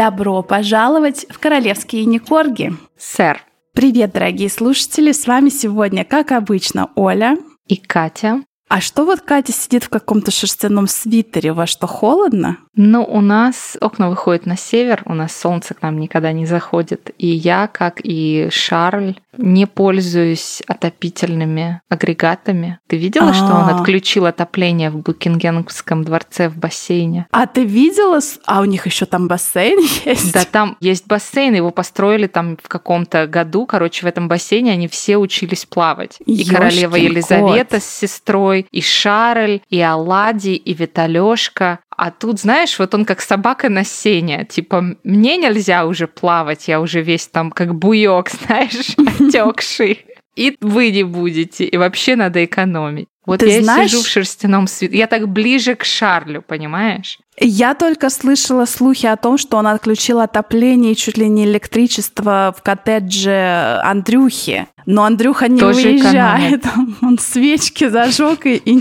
Добро пожаловать в Королевские Никорги. Сэр. Привет, дорогие слушатели. С вами сегодня, как обычно, Оля. И Катя. А что вот Катя сидит в каком-то шерстяном свитере? Вас что, холодно? Ну, у нас окна выходят на север, у нас солнце к нам никогда не заходит. И я, как и Шарль, не пользуюсь отопительными агрегатами. Ты видела, что он А. отключил отопление в Букингемском дворце в бассейне? А ты видела? А у них еще там бассейн есть? Да, там есть бассейн, его построили там в каком-то году. Короче, в этом бассейне они все учились плавать. И Ёшкин королева Елизавета кот. с сестрой, и Шарль, и Аладди, и Виталёшка. А тут, знаешь, вот он как собака на сене. Типа, мне нельзя уже плавать, я уже весь там как буёк, знаешь, отекший. И вы не будете. И вообще надо экономить. Вот Ты я знаешь- сижу в шерстяном свитере. Я так ближе к Шарлю, понимаешь? Я только слышала слухи о том, что он отключил отопление и чуть ли не электричество в коттедже Андрюхи. Но Андрюха не Тоже выезжает. Он свечки зажег и, и,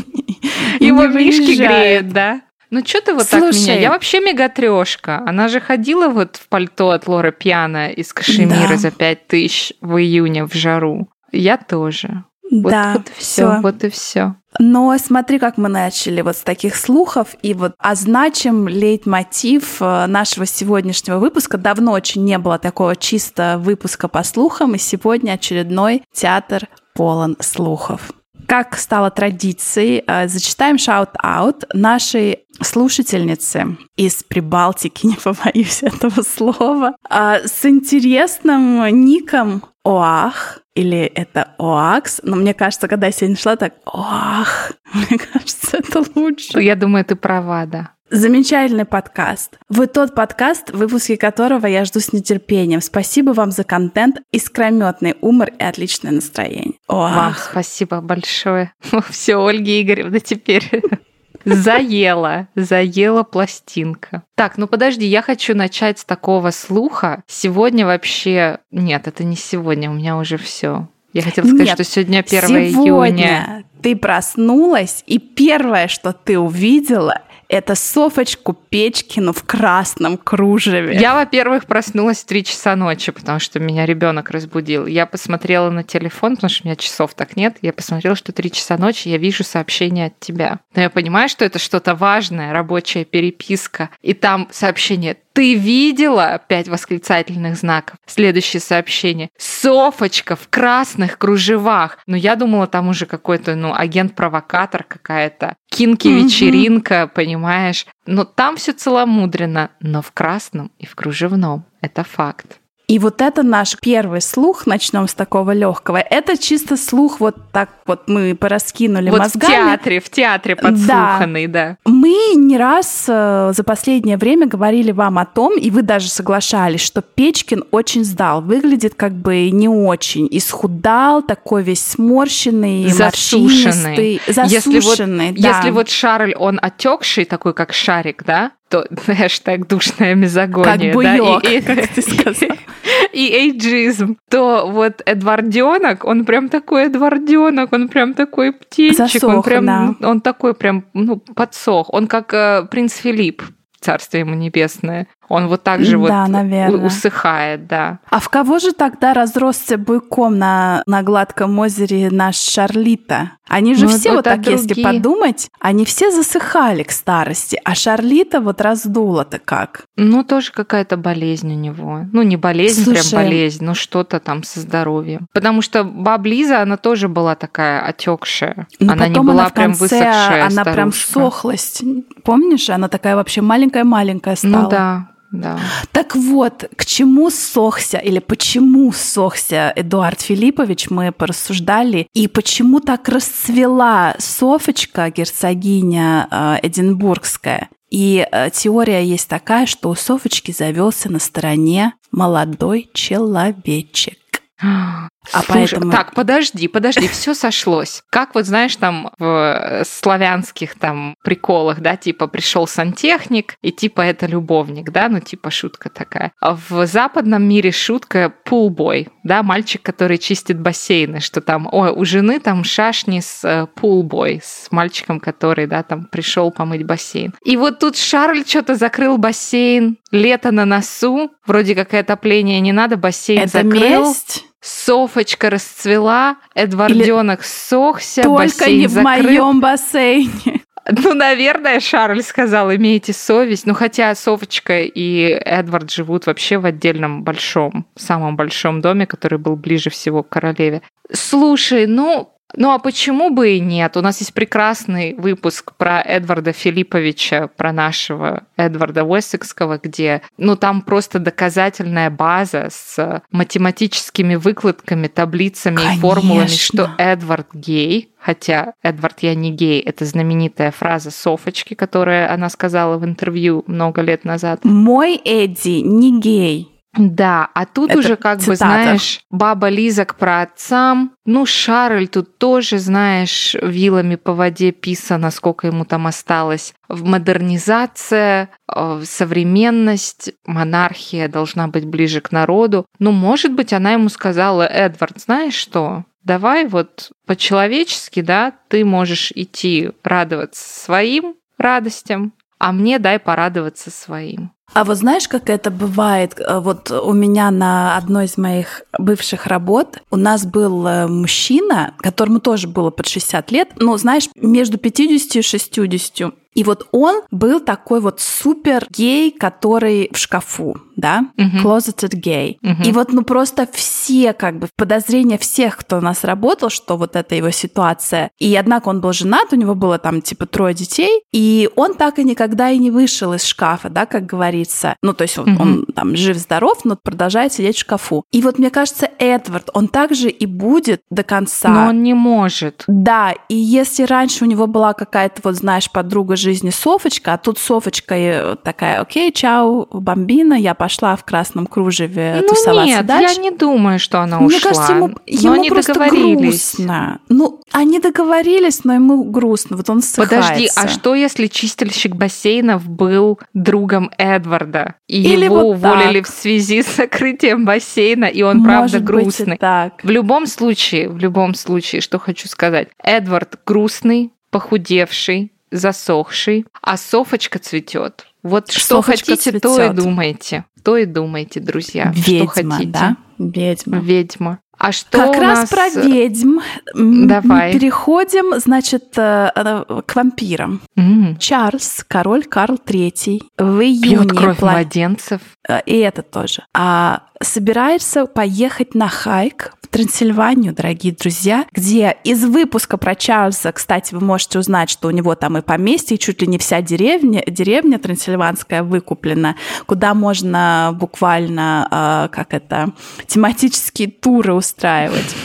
и Его мишки греют, да? Ну что ты вот так Слушай. меня? Я вообще мегатрешка. Она же ходила вот в пальто от Лора Пьяна из кашемира Да. за пять тысяч в июне в жару. Я тоже. Вот, да, вот и все, вот и все. Но смотри, как мы начали вот с таких слухов, и вот означим лейтмотив э, нашего сегодняшнего выпуска. Давно очень не было такого чисто выпуска по слухам, и сегодня очередной театр полон слухов. Как стало традицией, э, зачитаем shout-out нашей слушательницы из Прибалтики, не побоюсь этого слова, э, с интересным ником Оах, или это Оакс, но мне кажется, когда я сегодня шла, так Оах, мне кажется, это лучше. Я думаю, ты права, да. Замечательный подкаст. Вы тот подкаст, выпуски которого я жду с нетерпением. Спасибо вам за контент, искрометный умор и отличное настроение. Вам Оах. спасибо большое. Все, Ольга Игоревна теперь заела, заела пластинка. Так, ну подожди, я хочу начать с такого слуха. Сегодня вообще... Нет, это не сегодня, у меня уже все. Я хотела сказать, Нет, что сегодня 1 Сегодня июня. ты проснулась, и первое, что ты увидела, это Софочку Печкину в красном кружеве. Я, во-первых, проснулась в 3 часа ночи, потому что меня ребенок разбудил. Я посмотрела на телефон, потому что у меня часов так нет. Я посмотрела, что 3 часа ночи, я вижу сообщение от тебя. Но я понимаю, что это что-то важное, рабочая переписка. И там сообщение ты видела? Пять восклицательных знаков. Следующее сообщение. Софочка в красных кружевах. Но я думала, там уже какой-то, ну, агент-провокатор какая-то. Кинки-вечеринка, понимаешь? Но там все целомудренно, но в красном и в кружевном. Это факт. И вот это наш первый слух, начнем с такого легкого. Это чисто слух, вот так вот мы пораскинули вот мозгами. в театре, в театре подслуханный, да. Мы не раз э, за последнее время говорили вам о том, и вы даже соглашались, что Печкин очень сдал, выглядит как бы не очень, исхудал, такой весь сморщенный, Засушенный. засушенный. Если вот, да. если вот Шарль, он отекший, такой как шарик, да, то хэштег душная как мизогония. буёк, да, и, и- как ты сказал. и эйджизм, то вот Эдварденок, он прям такой Эдварденок, он прям такой птенчик, он Засох, прям, да. он такой прям, ну, подсох. Он как э, принц Филипп, царство ему небесное. Он вот так же вот Да, у- наверно. усыхает, да. А в кого же тогда разросся буйком на, на гладком озере наш Шарлита? Они же Ну, все вот так, если другие. подумать, они все засыхали к старости, а Шарлита вот раздула-то как. Ну, тоже какая-то болезнь у него. Ну, не болезнь, Слушай. прям болезнь, но что-то там со здоровьем. Потому что баб Лиза, она тоже была такая отекшая. Но она не была она прям конце, высохшая она прям старушка. сохлась. Помнишь, она такая вообще маленькая-маленькая стала. Ну да, да. Так вот, к чему сохся или почему сохся Эдуард Филиппович, мы порассуждали, и почему так расцвела Софочка, герцогиня э, Эдинбургская. И э, теория есть такая, что у Софочки завелся на стороне молодой человечек. А Слушай, поэтому... Так, подожди, подожди, все сошлось. Как вот знаешь, там в славянских там приколах, да, типа пришел сантехник, и типа это любовник, да, ну типа шутка такая. А в западном мире шутка пулбой, да, мальчик, который чистит бассейны, что там, ой, у жены там шашни с пулбой, э, с мальчиком, который, да, там пришел помыть бассейн. И вот тут Шарль что-то закрыл бассейн, лето на носу, вроде как и отопление не надо, бассейн это закрыл. месть? Софочка расцвела, Эдварденок сохся, Только бассейн не в закрыт. моем бассейне. Ну, наверное, Шарль сказал, имейте совесть. Ну, хотя Софочка и Эдвард живут вообще в отдельном большом, самом большом доме, который был ближе всего к королеве. Слушай, ну, ну а почему бы и нет? У нас есть прекрасный выпуск про Эдварда Филипповича, про нашего Эдварда Уэссекского, где, ну, там просто доказательная база с математическими выкладками, таблицами Конечно. и формулами, что Эдвард гей. Хотя Эдвард я не гей, это знаменитая фраза Софочки, которую она сказала в интервью много лет назад. Мой Эдди не гей. Да, а тут Это уже как бы, цитата. знаешь, баба Лиза к праотцам. Ну, Шарль тут тоже, знаешь, вилами по воде писано, сколько ему там осталось. В модернизация, э, современность, монархия должна быть ближе к народу. Ну, может быть, она ему сказала, Эдвард, знаешь что, давай вот по-человечески, да, ты можешь идти радоваться своим радостям, а мне дай порадоваться своим. А вот знаешь, как это бывает? Э, Вот у меня на одной из моих бывших работ у нас был э, мужчина, которому тоже было под 60 лет, ну, знаешь, между 50 и 60. И вот он был такой вот супер гей, который в шкафу, да, Мгм. closeted gay. Мгм. И вот, ну, просто все, как бы, подозрения всех, кто у нас работал, что вот это его ситуация. И, однако, он был женат, у него было там, типа, трое детей, и он так и никогда и не вышел из шкафа, да, как говорится. Ну, то есть он, Мгм. он там жив-здоров, но продолжает сидеть в шкафу. И вот, мне кажется, Эдвард, он также и будет до конца. Но он не может. Да, и если раньше у него была какая-то, вот знаешь, подруга жизни Софочка, а тут Софочка э, такая, окей, чао, бомбина, я пошла в красном кружеве Ну тусоваться нет, дальше. я не думаю, что она Мне ушла. кажется, ему, но ему они просто договорились. грустно. Ну, они договорились, но ему грустно. Вот он ссыхается. Подожди, а что если чистильщик бассейнов был другом Эдварда, и Или его вот так. уволили в связи с закрытием бассейна, и он правда Может быть и грустный? так. В любом случае, в любом случае, что хочу сказать, Эдвард грустный, похудевший, засохший, а Софочка цветет. Вот что Софочка хотите, то и думайте. То и думайте, друзья. Ведьма, что хотите. да? Ведьма. Ведьма. А что Как у раз нас... про ведьм. М, Давай. Переходим, значит, э, э, к вампирам. М, Чарльз, король Карл III, в Пьет июне кровь пла- младенцев. э, и это тоже, а, собирается поехать на хайк Трансильванию, дорогие друзья, где из выпуска про Чарльза, кстати, вы можете узнать, что у него там и поместье, и чуть ли не вся деревня, деревня трансильванская выкуплена, куда можно буквально, э, как это, тематические туры устраивать.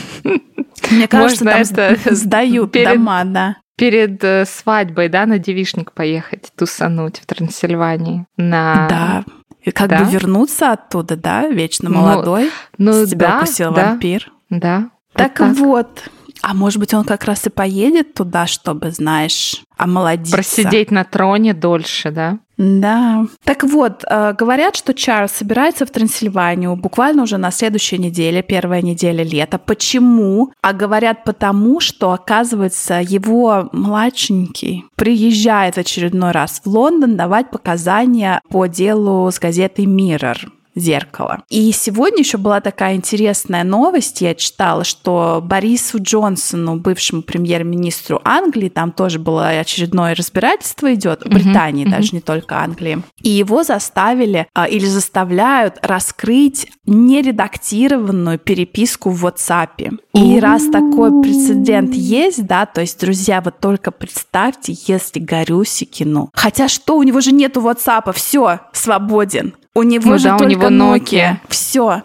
Мне кажется, Можно там это сдают перед- дома, да. Перед э, свадьбой, да, на девишник поехать, тусануть в Трансильвании. На... Да. И как Да? бы вернуться оттуда, да, вечно Ну, молодой. Ну с тебя да, укусил да, вампир. Да. Так, Вот вот. А может быть, он как раз и поедет туда, чтобы, знаешь, омолодиться. Просидеть на троне дольше, да? Да. Так вот, э, говорят, что Чарльз собирается в Трансильванию буквально уже на следующей неделе, первая неделя лета. Почему? А говорят потому, что, оказывается, его младшенький приезжает в очередной раз в Лондон давать показания по делу с газетой Mirror зеркало. И сегодня еще была такая интересная новость, я читала, что Борису Джонсону, бывшему премьер-министру Англии, там тоже было очередное разбирательство идет, в Британии, мгм. даже не только Англии, и его заставили а, или заставляют раскрыть нередактированную переписку в WhatsApp. И раз такой прецедент есть, да, то есть, друзья, вот только представьте, если Горюсикину. Хотя что, у него же нету WhatsApp, все, свободен. У него Ну же да, у него Nokia. Все.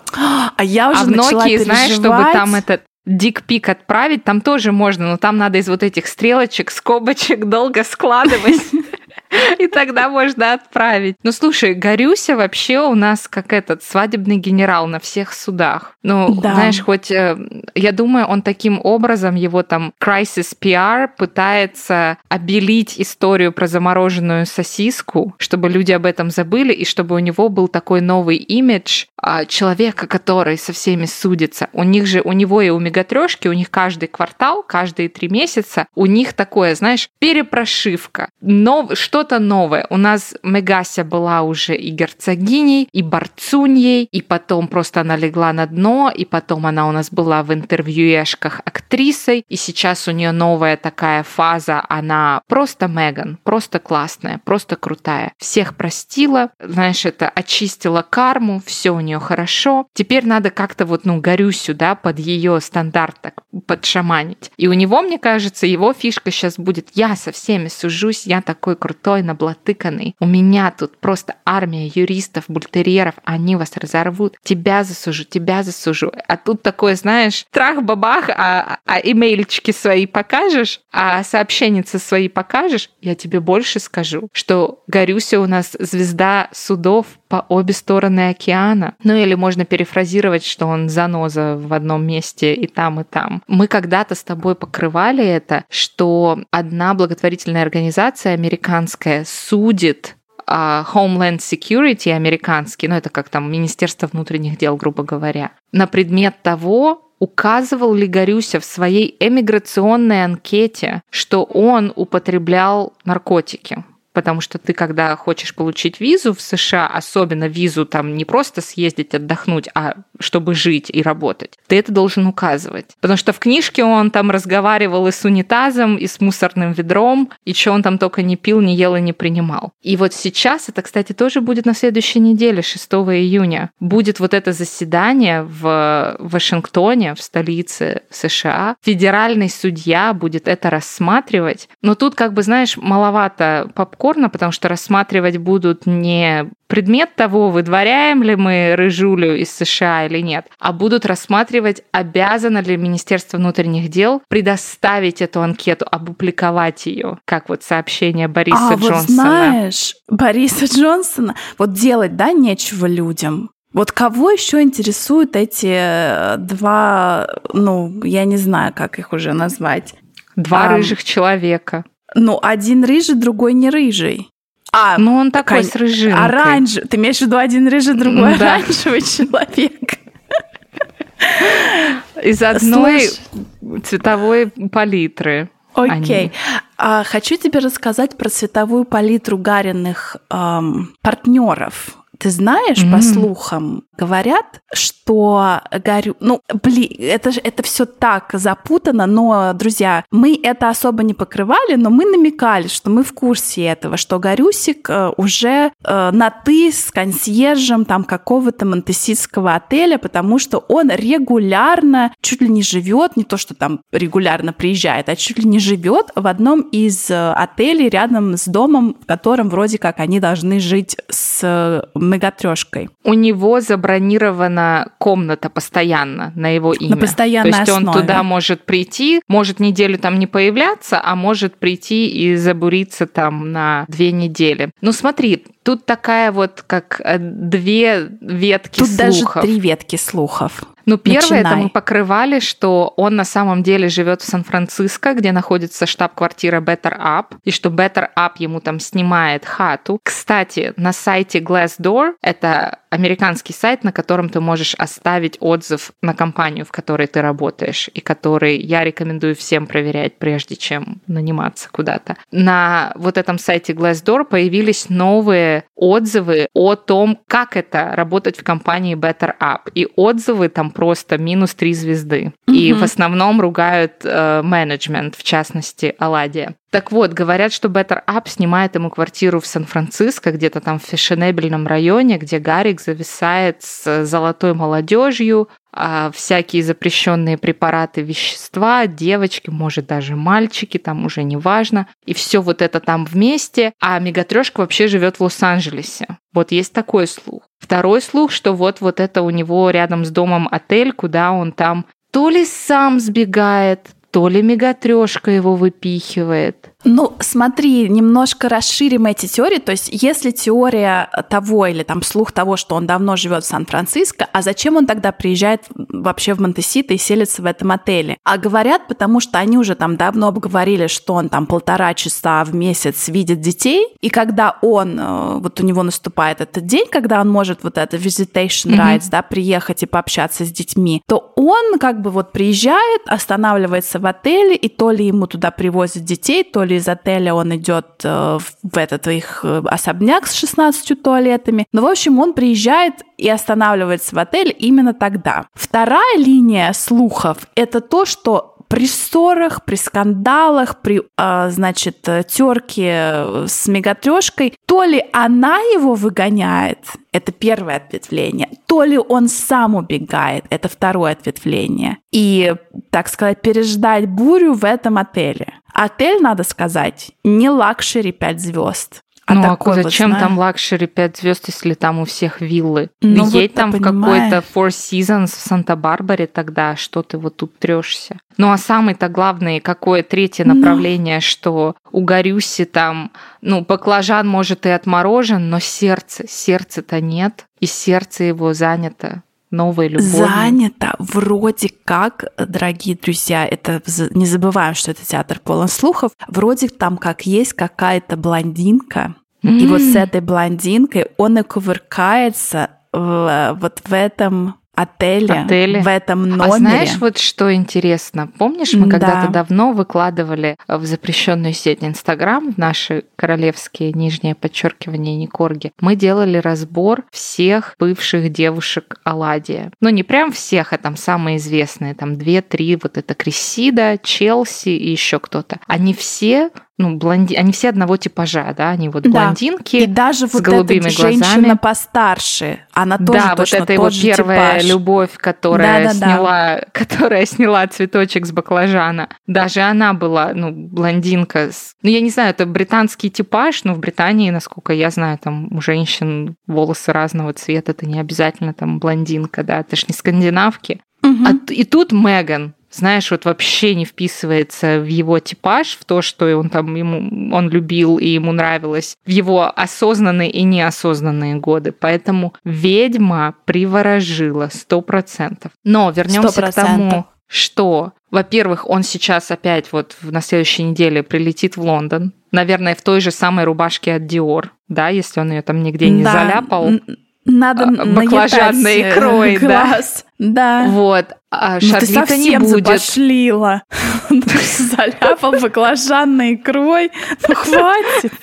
А я уже а в начала Nokia, знаешь, чтобы там этот дикпик отправить, там тоже можно, но там надо из вот этих стрелочек, скобочек долго складывать. И тогда можно отправить. Ну, слушай, Горюся вообще у нас как этот свадебный генерал на всех судах. Ну, да. знаешь, хоть э, я думаю, он таким образом, его там crisis PR пытается обелить историю про замороженную сосиску, чтобы люди об этом забыли, и чтобы у него был такой новый имидж а, человека, который со всеми судится. У них же, у него и у Мегатрешки, у них каждый квартал, каждые три месяца, у них такое, знаешь, перепрошивка. Но что-то новое. У нас Мегася была уже и герцогиней, и борцуньей, и потом просто она легла на дно, и потом она у нас была в интервьюешках актрисой, и сейчас у нее новая такая фаза, она просто Меган, просто классная, просто крутая. Всех простила, знаешь, это очистила карму, все у нее хорошо. Теперь надо как-то вот, ну, горю сюда под ее стандарт так подшаманить. И у него, мне кажется, его фишка сейчас будет «я со всеми сужусь, я такой крутой, наблатыканный, у меня тут просто армия юристов, бультерьеров, они вас разорвут, тебя засужу, тебя засужу». А тут такое, знаешь, трах-бабах, а, а имейльчики свои покажешь, а сообщенницы свои покажешь, я тебе больше скажу, что Горюся у нас звезда судов по обе стороны океана. Ну или можно перефразировать, что он заноза в одном месте и там, и там. Мы когда-то с тобой покрывали это, что одна благотворительная организация американская судит а, Homeland Security американский, ну это как там Министерство внутренних дел, грубо говоря, на предмет того, указывал ли Горюся в своей эмиграционной анкете, что он употреблял наркотики потому что ты, когда хочешь получить визу в США, особенно визу там не просто съездить отдохнуть, а чтобы жить и работать, ты это должен указывать. Потому что в книжке он там разговаривал и с унитазом, и с мусорным ведром, и что он там только не пил, не ел и не принимал. И вот сейчас, это, кстати, тоже будет на следующей неделе, 6 июня, будет вот это заседание в Вашингтоне, в столице США. Федеральный судья будет это рассматривать. Но тут, как бы, знаешь, маловато попкорн спорно, потому что рассматривать будут не предмет того, выдворяем ли мы рыжулю из США или нет, а будут рассматривать, обязано ли Министерство внутренних дел предоставить эту анкету, опубликовать ее, как вот сообщение Бориса а, Джонсона. Вот знаешь, Бориса Джонсона, вот делать, да, нечего людям. Вот кого еще интересуют эти э, два, ну, я не знаю, как их уже назвать. Два а, рыжих человека. Ну, один рыжий, другой не рыжий. А, ну он такой кон... с рыжинкой. Оранжевый. Ты имеешь в виду один рыжий, другой да. оранжевый человек? Из одной Слушай... цветовой палитры. Окей. А, хочу тебе рассказать про цветовую палитру Гариных эм, партнеров. Ты знаешь, mm-hmm. по слухам, говорят, что горю... Ну, блин, это, это все так запутано, но, друзья, мы это особо не покрывали, но мы намекали, что мы в курсе этого, что Горюсик э, уже э, на «ты» с консьержем там какого-то монтеситского отеля, потому что он регулярно чуть ли не живет, не то, что там регулярно приезжает, а чуть ли не живет в одном из э, отелей рядом с домом, в котором вроде как они должны жить с мегатрешкой. У него забронирована комната постоянно на его имя. На постоянной То есть основе. он туда может прийти, может неделю там не появляться, а может прийти и забуриться там на две недели. Ну смотри, тут такая вот как э, две ветки тут слухов. Даже три ветки слухов. Ну, первое, это мы покрывали, что он на самом деле живет в Сан-Франциско, где находится штаб-квартира Better Up, и что Better Up ему там снимает хату. Кстати, на сайте Glassdoor, это американский сайт, на котором ты можешь оставить отзыв на компанию, в которой ты работаешь, и который я рекомендую всем проверять, прежде чем наниматься куда-то. На вот этом сайте Glassdoor появились новые отзывы о том, как это работать в компании Better Up. И отзывы там просто минус три звезды. Mm-hmm. И в основном ругают э, менеджмент, в частности, Аладия. Так вот, говорят, что Better Up снимает ему квартиру в Сан-Франциско, где-то там в фешенебельном районе, где Гарик зависает с золотой молодежью, а всякие запрещенные препараты, вещества, девочки, может даже мальчики, там уже не важно. И все вот это там вместе. А Мегатрешка вообще живет в Лос-Анджелесе. Вот есть такой слух. Второй слух, что вот вот это у него рядом с домом отель, куда он там то ли сам сбегает, то ли мегатрешка его выпихивает. Ну, смотри, немножко расширим эти теории. То есть, если теория того или там слух того, что он давно живет в Сан-Франциско, а зачем он тогда приезжает вообще в Монтесито и селится в этом отеле? А говорят, потому что они уже там давно обговорили, что он там полтора часа в месяц видит детей, и когда он, э, вот у него наступает этот день, когда он может вот это visitation rights, mm-hmm. да, приехать и пообщаться с детьми, то он как бы вот приезжает, останавливается в отеле, и то ли ему туда привозят детей, то ли из отеля он идет э, в этот их э, особняк с 16 туалетами. Ну, в общем, он приезжает и останавливается в отеле именно тогда. Вторая линия слухов – это то, что при ссорах, при скандалах, при, а, значит, терке с мегатрешкой, то ли она его выгоняет, это первое ответвление, то ли он сам убегает, это второе ответвление. И, так сказать, переждать бурю в этом отеле. Отель, надо сказать, не luxury 5 звезд. А ну а зачем вот, там luxury 5 звезд, если там у всех виллы? Ну, Едь вот там в какой-то Four Seasons в Санта-Барбаре тогда, что ты вот тут трешься. Ну а самый-то главный, какое третье ну. направление, ну... что у Горюси там, ну, баклажан может и отморожен, но сердце, сердца-то нет, и сердце его занято новой любовью? Занято вроде как, дорогие друзья, это не забываем, что это театр полон слухов, вроде там как есть какая-то блондинка, mm-hmm. и вот с этой блондинкой он и кувыркается в, вот в этом отеле, отеле, в этом а номере. А знаешь, вот что интересно? Помнишь, мы когда-то да. давно выкладывали в запрещенную сеть Инстаграм, наши королевские нижнее подчеркивание Никорги, мы делали разбор всех бывших девушек Аладия. Ну, не прям всех, а там самые известные, там две-три, вот это Крисида, Челси и еще кто-то. Они все ну, блонди... они все одного типажа, да, они вот блондинки да. И даже с вот голубыми эта глазами. женщина постарше, она тоже Да, точно вот это его первая типаж. любовь, которая да, да, сняла, да. которая сняла цветочек с баклажана. Даже она была, ну, блондинка. С... Ну, я не знаю, это британский типаж, но в Британии, насколько я знаю, там у женщин волосы разного цвета, это не обязательно там блондинка, да, это ж не скандинавки. Угу. А, и тут Меган, знаешь, вот вообще не вписывается в его типаж, в то, что он там ему он любил и ему нравилось, в его осознанные и неосознанные годы. Поэтому ведьма приворожила сто процентов. Но вернемся к тому, что, во-первых, он сейчас опять вот на следующей неделе прилетит в Лондон, наверное, в той же самой рубашке от Dior, да, если он ее там нигде не да. заляпал. Надо а, баклажанной икрой, глаз. да. Да. Вот. А ну, ты совсем не будет. запошлила. Заляпал баклажанной икрой. Ну, хватит.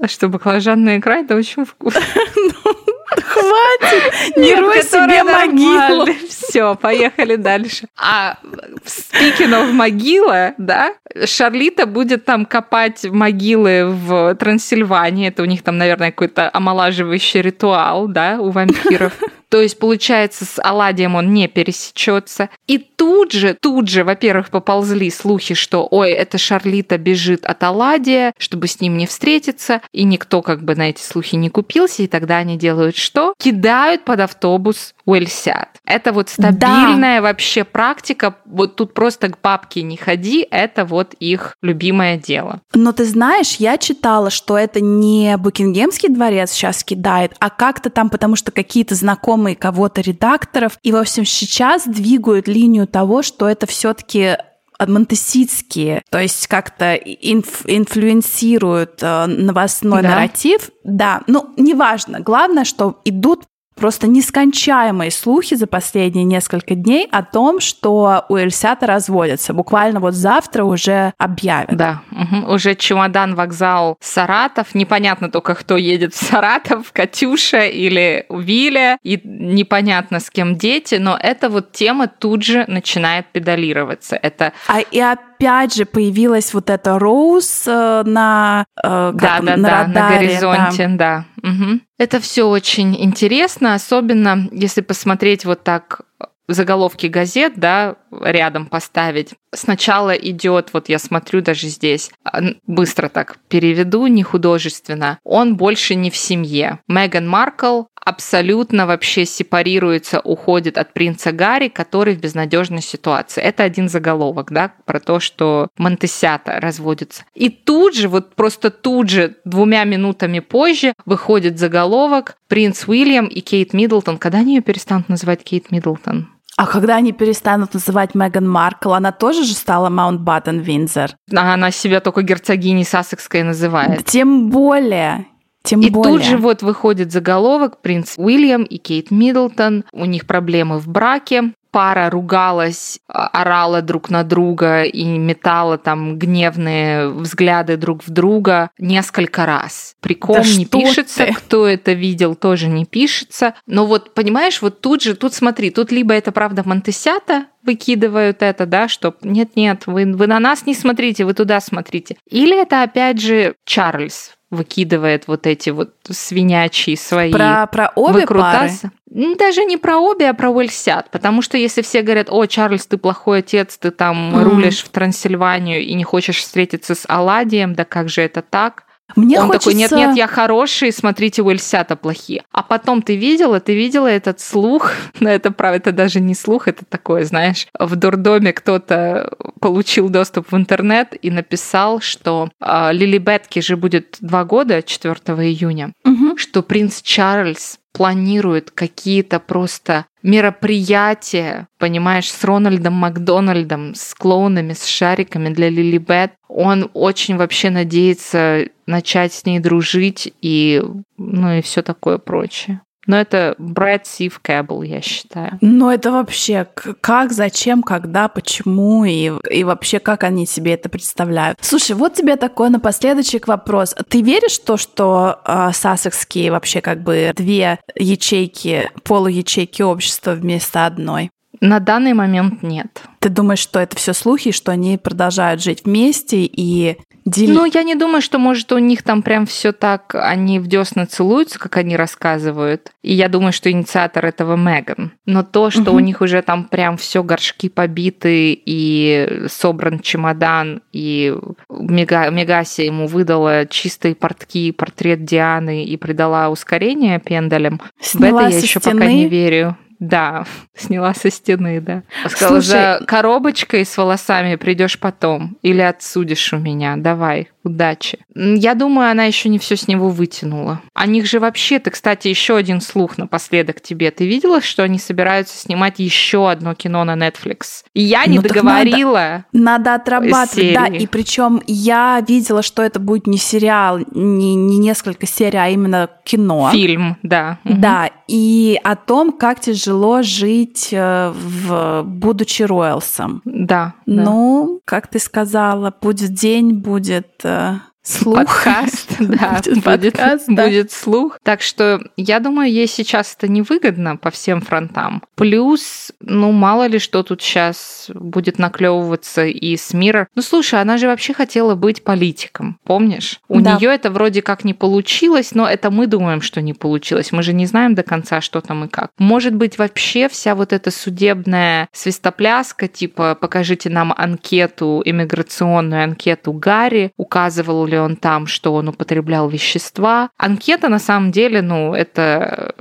А что, баклажанная икра, это очень вкусно. Хватит! Не рой себе могилу. Все, поехали дальше. А of могила, да, Шарлита будет там копать могилы в Трансильвании. Это у них там, наверное, какой-то омолаживающий ритуал, да, у вампиров. То есть, получается, с Аладием он не пересечется. И тут же, тут же, во-первых, поползли слухи, что, ой, это Шарлита бежит от Аладия, чтобы с ним не встретиться, и никто как бы на эти слухи не купился, и тогда они делают что? Кидают под автобус Уэльсят. Это вот стабильная да. вообще практика. Вот тут просто к бабке не ходи, это вот их любимое дело. Но ты знаешь, я читала, что это не Букингемский дворец сейчас кидает, а как-то там, потому что какие-то знакомые кого-то редакторов, и, в общем, сейчас двигают линию того, что это все-таки монтеситские, то есть как-то инф, инфлюенсируют э, новостной да. нарратив. Да, ну, неважно. Главное, что идут просто нескончаемые слухи за последние несколько дней о том, что у Эльсята разводятся. Буквально вот завтра уже объявят. Да, угу. уже чемодан, вокзал, Саратов. Непонятно только, кто едет в Саратов, Катюша или Виля. И непонятно, с кем дети, но эта вот тема тут же начинает педалироваться. Это... А и опять же появилась вот эта Роуз э, на, э, да, да, на, да, радаре, на горизонте, да. да. Угу. Это все очень интересно, особенно если посмотреть вот так заголовки газет, да, рядом поставить. Сначала идет, вот я смотрю даже здесь, а, быстро так переведу, не художественно. Он больше не в семье. Меган Маркл абсолютно вообще сепарируется, уходит от принца Гарри, который в безнадежной ситуации. Это один заголовок, да, про то, что Монтесята разводится. И тут же, вот просто тут же, двумя минутами позже, выходит заголовок «Принц Уильям и Кейт Миддлтон». Когда они ее перестанут называть Кейт Миддлтон? А когда они перестанут называть Меган Маркл, она тоже же стала Маунтбаттен-Виндзор. А она себя только герцогиней Сассекской называет. Тем более. Тем и более. тут же вот выходит заголовок «Принц Уильям и Кейт Миддлтон, у них проблемы в браке, пара ругалась, а, орала друг на друга и метала там гневные взгляды друг в друга несколько раз. Прикол да не пишется, ты? кто это видел, тоже не пишется. Но вот, понимаешь, вот тут же, тут смотри, тут либо это правда Монтесята, выкидывают это, да, что нет-нет, вы, вы на нас не смотрите, вы туда смотрите. Или это опять же Чарльз выкидывает вот эти вот свинячьи свои про, про обе выкрутасы. пары? Даже не про обе, а про Уэльсят. Потому что если все говорят, о, Чарльз, ты плохой отец, ты там mm. рулишь в Трансильванию и не хочешь встретиться с Аладием, да как же это так? Мне Он хочется... такой, нет-нет, я хороший, смотрите, Уэльсята плохие. А потом ты видела, ты видела этот слух, но это, правда, это даже не слух, это такое, знаешь, в дурдоме кто-то получил доступ в интернет и написал, что э, Лили Бетки же будет два года, 4 июня, угу. что принц Чарльз планирует какие-то просто мероприятия, понимаешь, с Рональдом Макдональдом, с клоунами, с шариками для Лили Бет. Он очень вообще надеется начать с ней дружить и, ну и все такое прочее. Но это Брэд Сив Кэббл, я считаю. Но это вообще как, зачем, когда, почему и, и вообще как они себе это представляют. Слушай, вот тебе такой напоследочек вопрос. Ты веришь в то, что э, сассекские вообще как бы две ячейки, полуячейки общества вместо одной? На данный момент нет. Ты думаешь, что это все слухи, что они продолжают жить вместе и Дел... Ну, я не думаю, что, может, у них там прям все так, они в десна целуются, как они рассказывают. И я думаю, что инициатор этого Меган. Но то, что угу. у них уже там прям все горшки побиты и собран чемодан, и Мега, Мегаси ему выдала чистые портки, портрет Дианы и придала ускорение пендалем, в это я еще пока не верю. Да, сняла со стены, да. Сказала, Слушай... за коробочкой с волосами придешь потом или отсудишь у меня, давай удачи. Я думаю, она еще не все с него вытянула. О них же вообще, ты, кстати, еще один слух напоследок тебе. Ты видела, что они собираются снимать еще одно кино на Netflix? И я не ну, договорила. Надо, надо отрабатывать, серии. да. И причем я видела, что это будет не сериал, не, не несколько серий, а именно кино. Фильм, да. Да. И о том, как тяжело жить, э, в, будучи Ройлсом. Да. Ну, да. как ты сказала, будет день, будет uh, слух. Подкаст, да, будет, подкаст, да. будет слух. Так что я думаю, ей сейчас это невыгодно по всем фронтам. Плюс, ну, мало ли что тут сейчас будет наклевываться и с мира. Ну, слушай, она же вообще хотела быть политиком, помнишь? У да. нее это вроде как не получилось, но это мы думаем, что не получилось. Мы же не знаем до конца, что там и как. Может быть, вообще вся вот эта судебная свистопляска, типа, покажите нам анкету, иммиграционную анкету Гарри, указывал ли он там, что он употреблял вещества. Анкета на самом деле, ну, это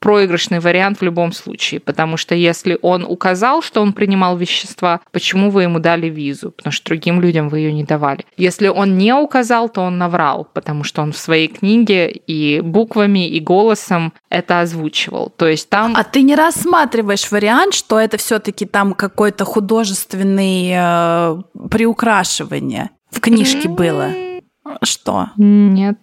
проигрышный вариант в любом случае, потому что если он указал, что он принимал вещества, почему вы ему дали визу? Потому что другим людям вы ее не давали. Если он не указал, то он наврал, потому что он в своей книге и буквами, и голосом это озвучивал. То есть там... А ты не рассматриваешь вариант, что это все-таки там какой-то художественный э, приукрашивание в книжке было? Что? Нет.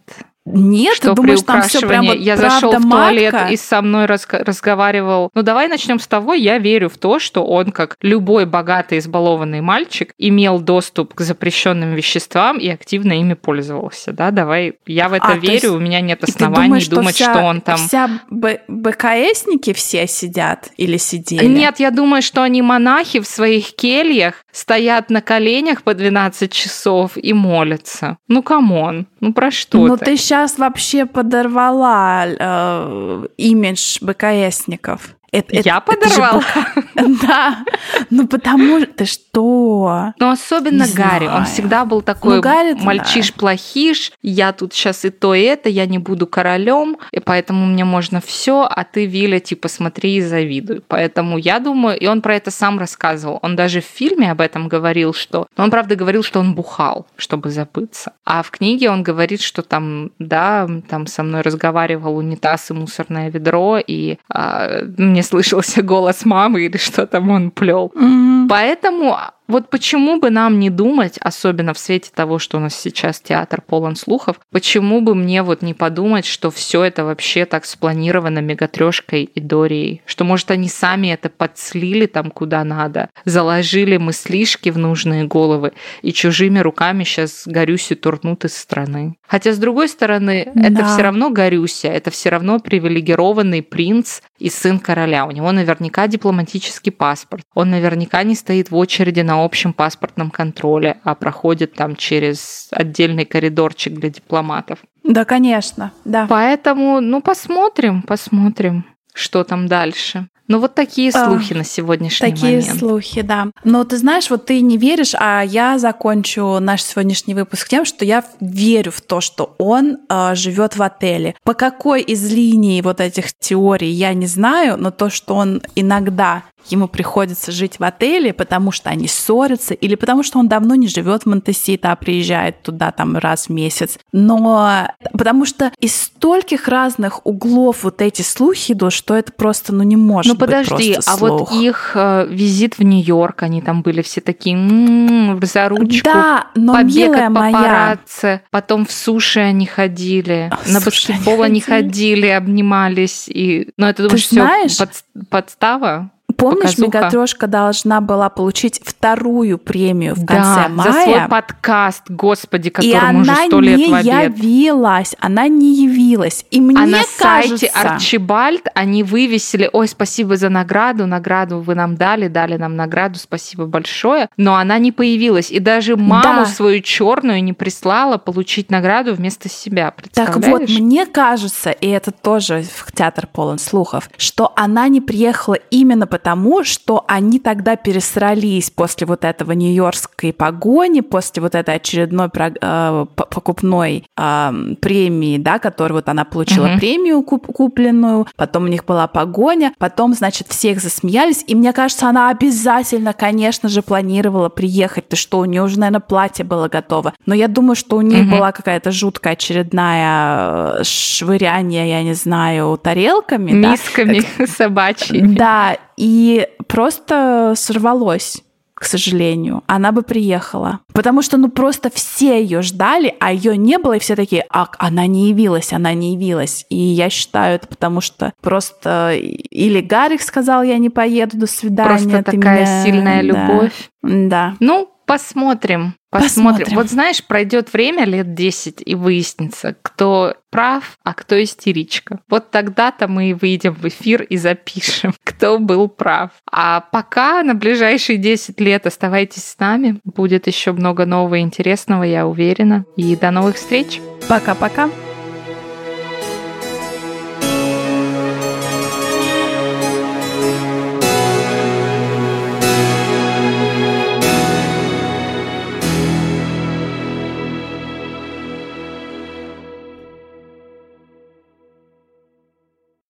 Нет, что ты думаешь, там все прям вот Я зашел в туалет матка? и со мной раз разговаривал. Ну, давай начнем с того, я верю в то, что он, как любой богатый избалованный мальчик, имел доступ к запрещенным веществам и активно ими пользовался. Да, давай, я в это а, верю, есть... у меня нет оснований думаешь, думать, что, вся, что он там... Вся Б БКСники все сидят или сидели? Нет, я думаю, что они монахи в своих кельях стоят на коленях по 12 часов и молятся. Ну, come on, ну про что Ну, ты сейчас вообще подорвала э, имидж БКСников. Это, Я подорвал? Да. Ну потому что... Что? Ну особенно Гарри. Он всегда был такой ну, мальчиш-плохиш. Я тут сейчас и то, и это. Я не буду королем, и поэтому мне можно все, а ты, Виля, типа смотри и завидуй. Поэтому я думаю... И он про это сам рассказывал. Он даже в фильме об этом говорил, что... Он, правда, говорил, что он бухал, чтобы забыться. А в книге он говорит, что там, да, там со мной разговаривал унитаз и мусорное ведро, и а, мне слышался голос мамы или что там он плел. Mm-hmm. Поэтому вот почему бы нам не думать, особенно в свете того, что у нас сейчас театр полон слухов, почему бы мне вот не подумать, что все это вообще так спланировано Мегатрешкой и Дорией, что может они сами это подслили там куда надо, заложили мыслишки в нужные головы и чужими руками сейчас Горюси турнут из страны. Хотя с другой стороны, да. это все равно Горюся, это все равно привилегированный принц и сын короля. У него наверняка дипломатический паспорт. Он наверняка не стоит в очереди на общем паспортном контроле, а проходит там через отдельный коридорчик для дипломатов. Да, конечно, да. Поэтому, ну, посмотрим, посмотрим, что там дальше. Ну вот такие а, слухи а, на сегодняшний такие момент. Такие слухи, да. Но ты знаешь, вот ты не веришь, а я закончу наш сегодняшний выпуск тем, что я верю в то, что он э, живет в отеле. По какой из линий вот этих теорий я не знаю, но то, что он иногда ему приходится жить в отеле, потому что они ссорятся, или потому что он давно не живет в Монтесита, а приезжает туда там раз в месяц. Но потому что из стольких разных углов вот эти слухи идут, что это просто, ну, не может ну, подожди, а вот их э, визит в Нью-Йорк, они там были все такие м-м, за ручку, да, но побег от папарацци, моя... потом в суши они ходили, О, на баскетбол они ходили. ходили, обнимались, и, ну, это думаешь, все под, подстава? Помнишь, Мегатрешка должна была получить вторую премию в конце да, мая? за свой подкаст, господи, которому уже сто лет в обед. она не явилась, она не явилась. И мне а на кажется... сайте Арчибальд они вывесили, ой, спасибо за награду, награду вы нам дали, дали нам награду, спасибо большое, но она не появилась. И даже маму да. свою черную не прислала получить награду вместо себя, Так вот, мне кажется, и это тоже в театр полон слухов, что она не приехала именно потому, тому, что они тогда пересрались после вот этого нью-йоркской погони, после вот этой очередной э, покупной э, премии, да, которую вот она получила uh-huh. премию куп- купленную, потом у них была погоня, потом, значит, всех засмеялись, и мне кажется, она обязательно, конечно же, планировала приехать, ты что, у нее уже, наверное, платье было готово, но я думаю, что у них uh-huh. была какая-то жуткая очередная э, швыряние, я не знаю, тарелками, мисками да? собачьими. Да, и просто сорвалось к сожалению, она бы приехала. Потому что, ну, просто все ее ждали, а ее не было, и все такие, а, она не явилась, она не явилась. И я считаю это потому, что просто или Гарик сказал, я не поеду, до свидания. Просто такая меня... сильная любовь. Да. Ну, посмотрим. Посмотрим. Посмотрим. Вот знаешь, пройдет время лет 10 и выяснится, кто прав, а кто истеричка. Вот тогда-то мы и выйдем в эфир и запишем, кто был прав. А пока на ближайшие 10 лет оставайтесь с нами. Будет еще много нового и интересного, я уверена. И до новых встреч. Пока-пока.